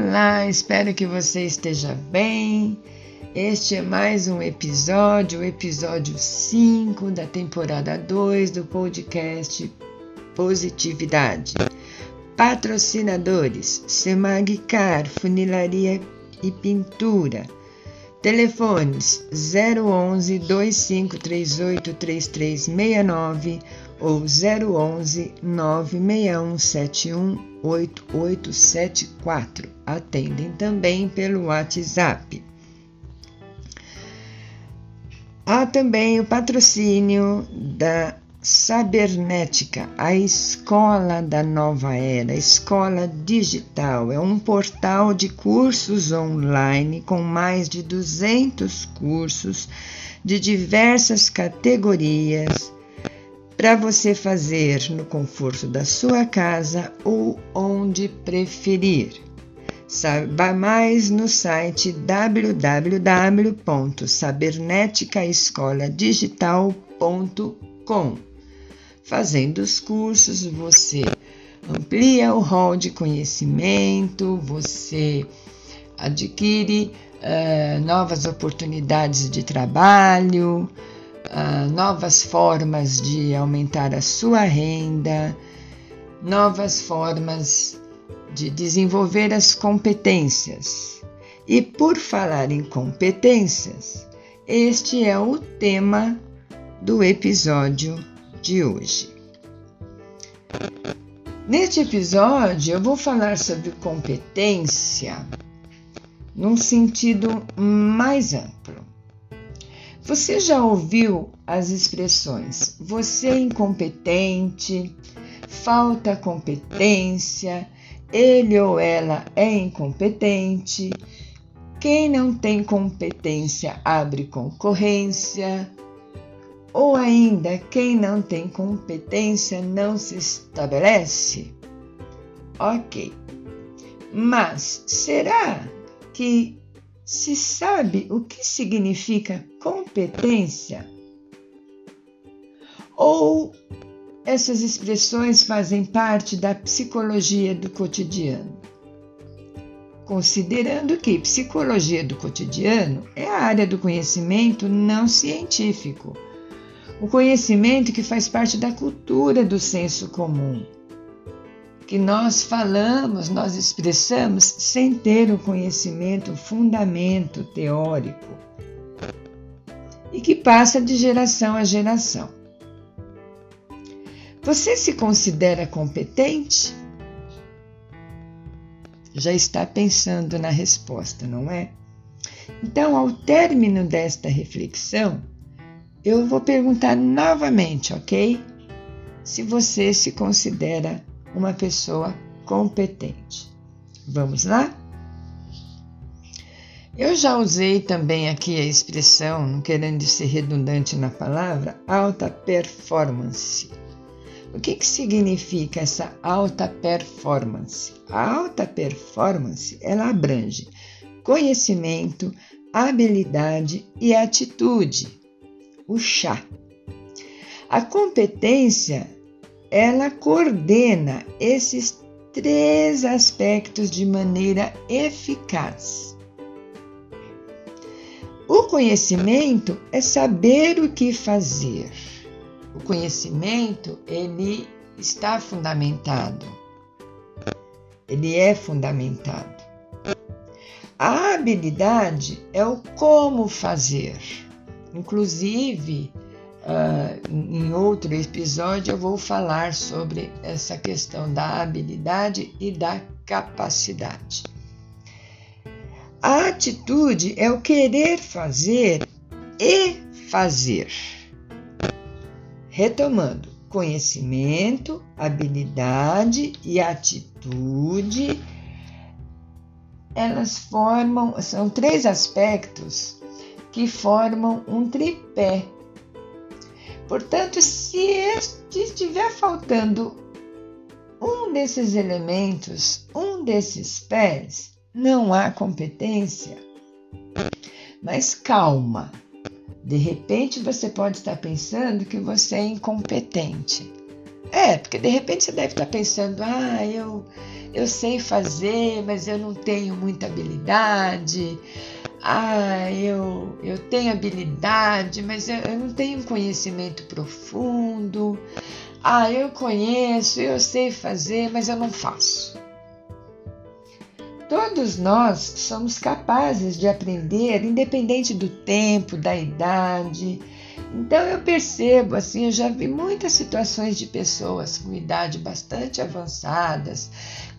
Olá, espero que você esteja bem. Este é mais um episódio, o episódio 5 da temporada 2 do podcast Positividade. Patrocinadores: Semagcar, Funilaria e Pintura. Telefones 011 2538 3369 ou 011 96171 8874. Atendem também pelo WhatsApp. Há também o patrocínio da Sabernética, a escola da nova era, escola digital. É um portal de cursos online com mais de 200 cursos de diversas categorias para você fazer no conforto da sua casa ou onde preferir. Saiba mais no site www.saberneticaescoladigital.com. Fazendo os cursos, você amplia o rol de conhecimento, você adquire uh, novas oportunidades de trabalho, uh, novas formas de aumentar a sua renda, novas formas de desenvolver as competências. E por falar em competências, este é o tema do episódio de hoje. Neste episódio, eu vou falar sobre competência num sentido mais amplo. Você já ouviu as expressões você é incompetente, falta competência, ele ou ela é incompetente, quem não tem competência abre concorrência, ou ainda quem não tem competência não se estabelece? Ok, mas será que se sabe o que significa competência? Ou essas expressões fazem parte da psicologia do cotidiano? Considerando que psicologia do cotidiano é a área do conhecimento não científico, o conhecimento que faz parte da cultura do senso comum que nós falamos, nós expressamos sem ter o conhecimento, o fundamento teórico, e que passa de geração a geração. Você se considera competente? Já está pensando na resposta, não é? Então, ao término desta reflexão, eu vou perguntar novamente, ok? Se você se considera uma pessoa competente. Vamos lá? Eu já usei também aqui a expressão, não querendo ser redundante na palavra, alta performance. O que, que significa essa alta performance? A alta performance ela abrange conhecimento, habilidade e atitude. O chá. A competência ela coordena esses três aspectos de maneira eficaz. O conhecimento é saber o que fazer. O conhecimento, ele está fundamentado. Ele é fundamentado. A habilidade é o como fazer. Inclusive, Uh, em outro episódio eu vou falar sobre essa questão da habilidade e da capacidade. A atitude é o querer fazer e fazer. Retomando, conhecimento, habilidade e atitude, elas formam, são três aspectos que formam um tripé Portanto, se estiver faltando um desses elementos, um desses pés, não há competência. Mas calma, de repente você pode estar pensando que você é incompetente. É, porque de repente você deve estar pensando, ah, eu, eu sei fazer, mas eu não tenho muita habilidade. Ah, eu, eu tenho habilidade, mas eu, eu não tenho conhecimento profundo. Ah, eu conheço, eu sei fazer, mas eu não faço. Todos nós somos capazes de aprender, independente do tempo, da idade. Então eu percebo, assim, eu já vi muitas situações de pessoas com idade bastante avançadas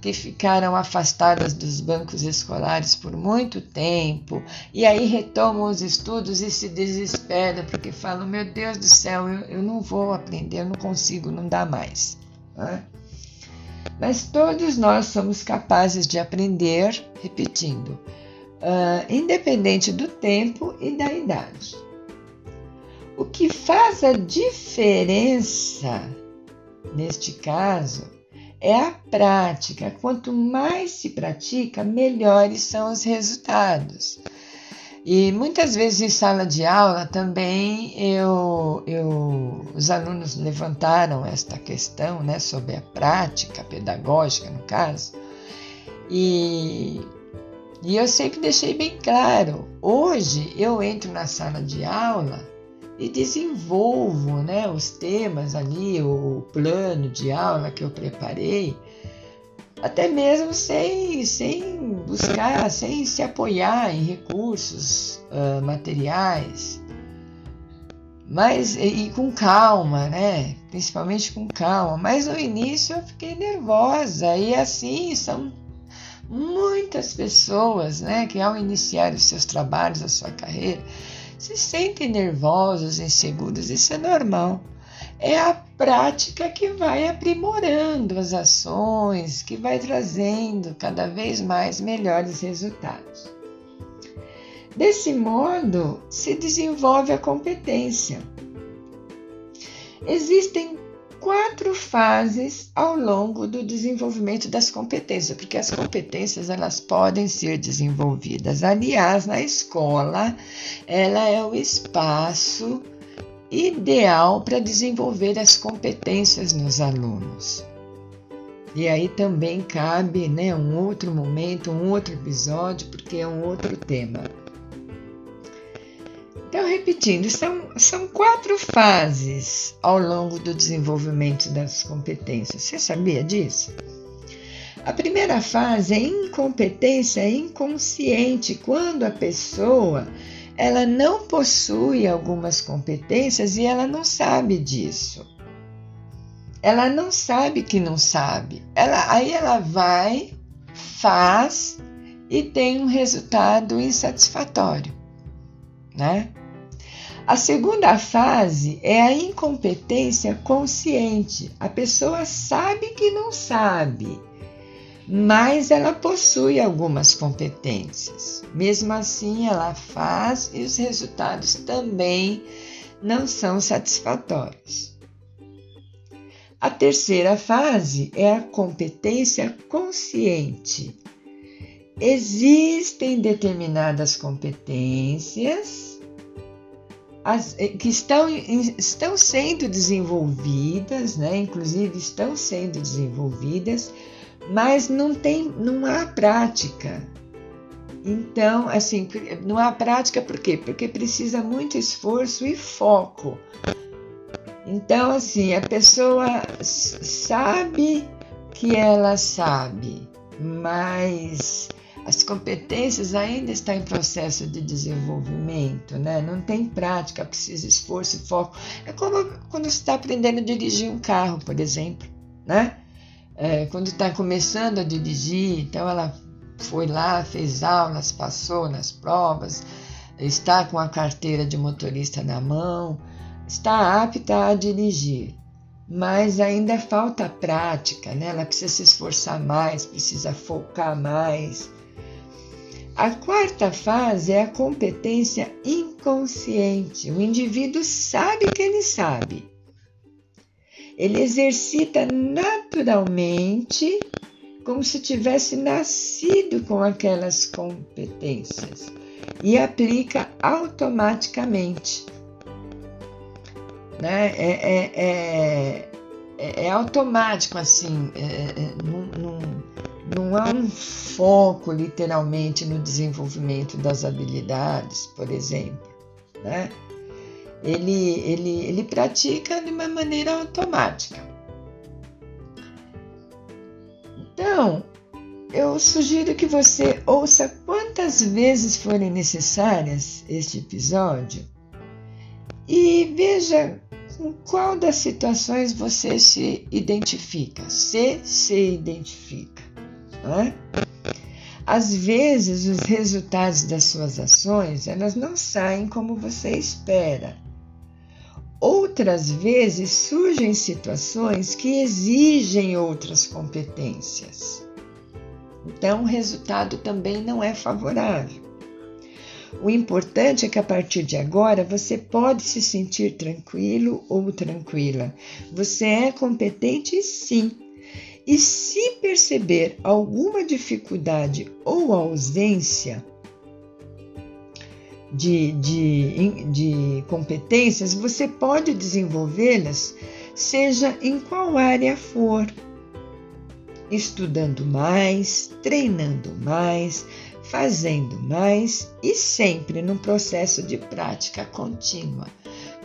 que ficaram afastadas dos bancos escolares por muito tempo e aí retomam os estudos e se desesperam porque falam: Meu Deus do céu, eu, eu não vou aprender, eu não consigo, não dá mais. Né? Mas todos nós somos capazes de aprender, repetindo, uh, independente do tempo e da idade. O que faz a diferença neste caso é a prática. Quanto mais se pratica, melhores são os resultados. E muitas vezes em sala de aula também eu, eu, os alunos levantaram esta questão né, sobre a prática pedagógica, no caso, e, e eu sempre deixei bem claro: hoje eu entro na sala de aula e desenvolvo né, os temas ali, o plano de aula que eu preparei até mesmo sem, sem buscar, sem se apoiar em recursos uh, materiais, mas e, e, com calma, né? Principalmente com calma. Mas no início eu fiquei nervosa e assim são muitas pessoas, né, que ao iniciar os seus trabalhos, a sua carreira, se sentem nervosos, inseguros. Isso é normal é a prática que vai aprimorando as ações, que vai trazendo cada vez mais melhores resultados. Desse modo, se desenvolve a competência. Existem quatro fases ao longo do desenvolvimento das competências, porque as competências elas podem ser desenvolvidas. Aliás, na escola, ela é o espaço ideal para desenvolver as competências nos alunos. E aí também cabe né, um outro momento, um outro episódio, porque é um outro tema. Repetindo, são, são quatro fases ao longo do desenvolvimento das competências. Você sabia disso? A primeira fase é incompetência inconsciente, quando a pessoa ela não possui algumas competências e ela não sabe disso. Ela não sabe que não sabe. Ela, aí ela vai, faz e tem um resultado insatisfatório, né? A segunda fase é a incompetência consciente. A pessoa sabe que não sabe, mas ela possui algumas competências. Mesmo assim, ela faz e os resultados também não são satisfatórios. A terceira fase é a competência consciente. Existem determinadas competências as, eh, que estão, estão sendo desenvolvidas, né? inclusive estão sendo desenvolvidas mas não tem, não há prática. Então, assim, não há prática por quê? Porque precisa muito esforço e foco. Então, assim, a pessoa sabe que ela sabe, mas as competências ainda estão em processo de desenvolvimento, né? Não tem prática, precisa esforço e foco. É como quando você está aprendendo a dirigir um carro, por exemplo, né? é, quando está começando a dirigir, então ela foi lá, fez aulas, passou nas provas, está com a carteira de motorista na mão, está apta a dirigir, mas ainda falta prática, né? ela precisa se esforçar mais, precisa focar mais. A quarta fase é a competência inconsciente. O indivíduo sabe que ele sabe, ele exercita naturalmente, como se tivesse nascido com aquelas competências e aplica automaticamente. Né? É, é, é, é, é automático assim, é, é, não, não há um foco literalmente no desenvolvimento das habilidades, por exemplo, né? Ele, ele, ele pratica de uma maneira automática. Então, eu sugiro que você ouça quantas vezes forem necessárias este episódio e veja com qual das situações você se identifica, se se identifica. Né? Às vezes, os resultados das suas ações elas não saem como você espera. Outras vezes surgem situações que exigem outras competências. Então, o resultado também não é favorável. O importante é que a partir de agora você pode se sentir tranquilo ou tranquila. Você é competente sim. E se perceber alguma dificuldade ou ausência de, de, de competências, você pode desenvolvê-las, seja em qual área for. Estudando mais, treinando mais, fazendo mais e sempre num processo de prática contínua.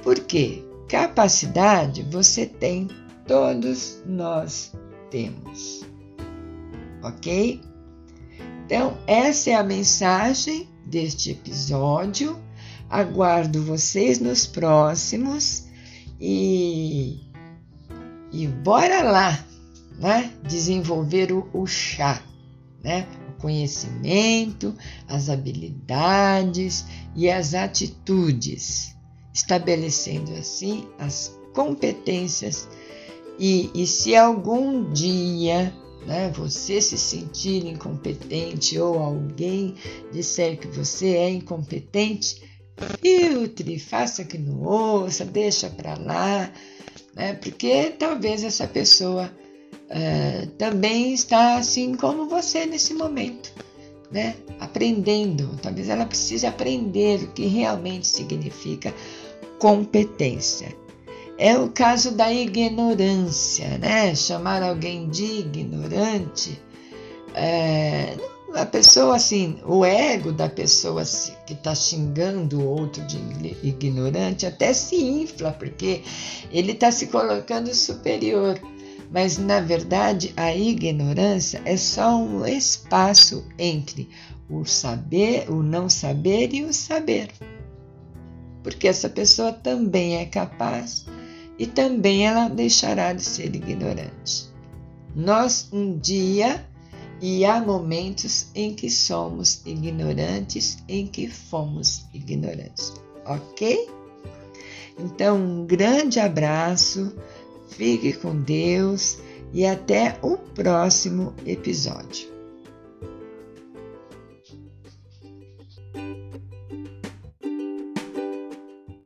Porque capacidade você tem, todos nós temos. Ok? Então, essa é a mensagem deste episódio. Aguardo vocês nos próximos e, e bora lá, né? Desenvolver o, o chá, né? conhecimento, as habilidades e as atitudes, estabelecendo assim as competências. E, e se algum dia né, você se sentir incompetente ou alguém disser que você é incompetente, filtre, faça que não ouça, deixa para lá, né, porque talvez essa pessoa uh, também está assim como você nesse momento, né? Aprendendo. Talvez ela precise aprender o que realmente significa competência. É o caso da ignorância, né? Chamar alguém de ignorante. É, a pessoa assim, o ego da pessoa que está xingando o outro de ignorante até se infla, porque ele está se colocando superior mas na verdade a ignorância é só um espaço entre o saber, o não saber e o saber. Porque essa pessoa também é capaz e também ela deixará de ser ignorante. Nós um dia e há momentos em que somos ignorantes, em que fomos ignorantes, ok? Então, um grande abraço Fique com Deus e até o próximo episódio.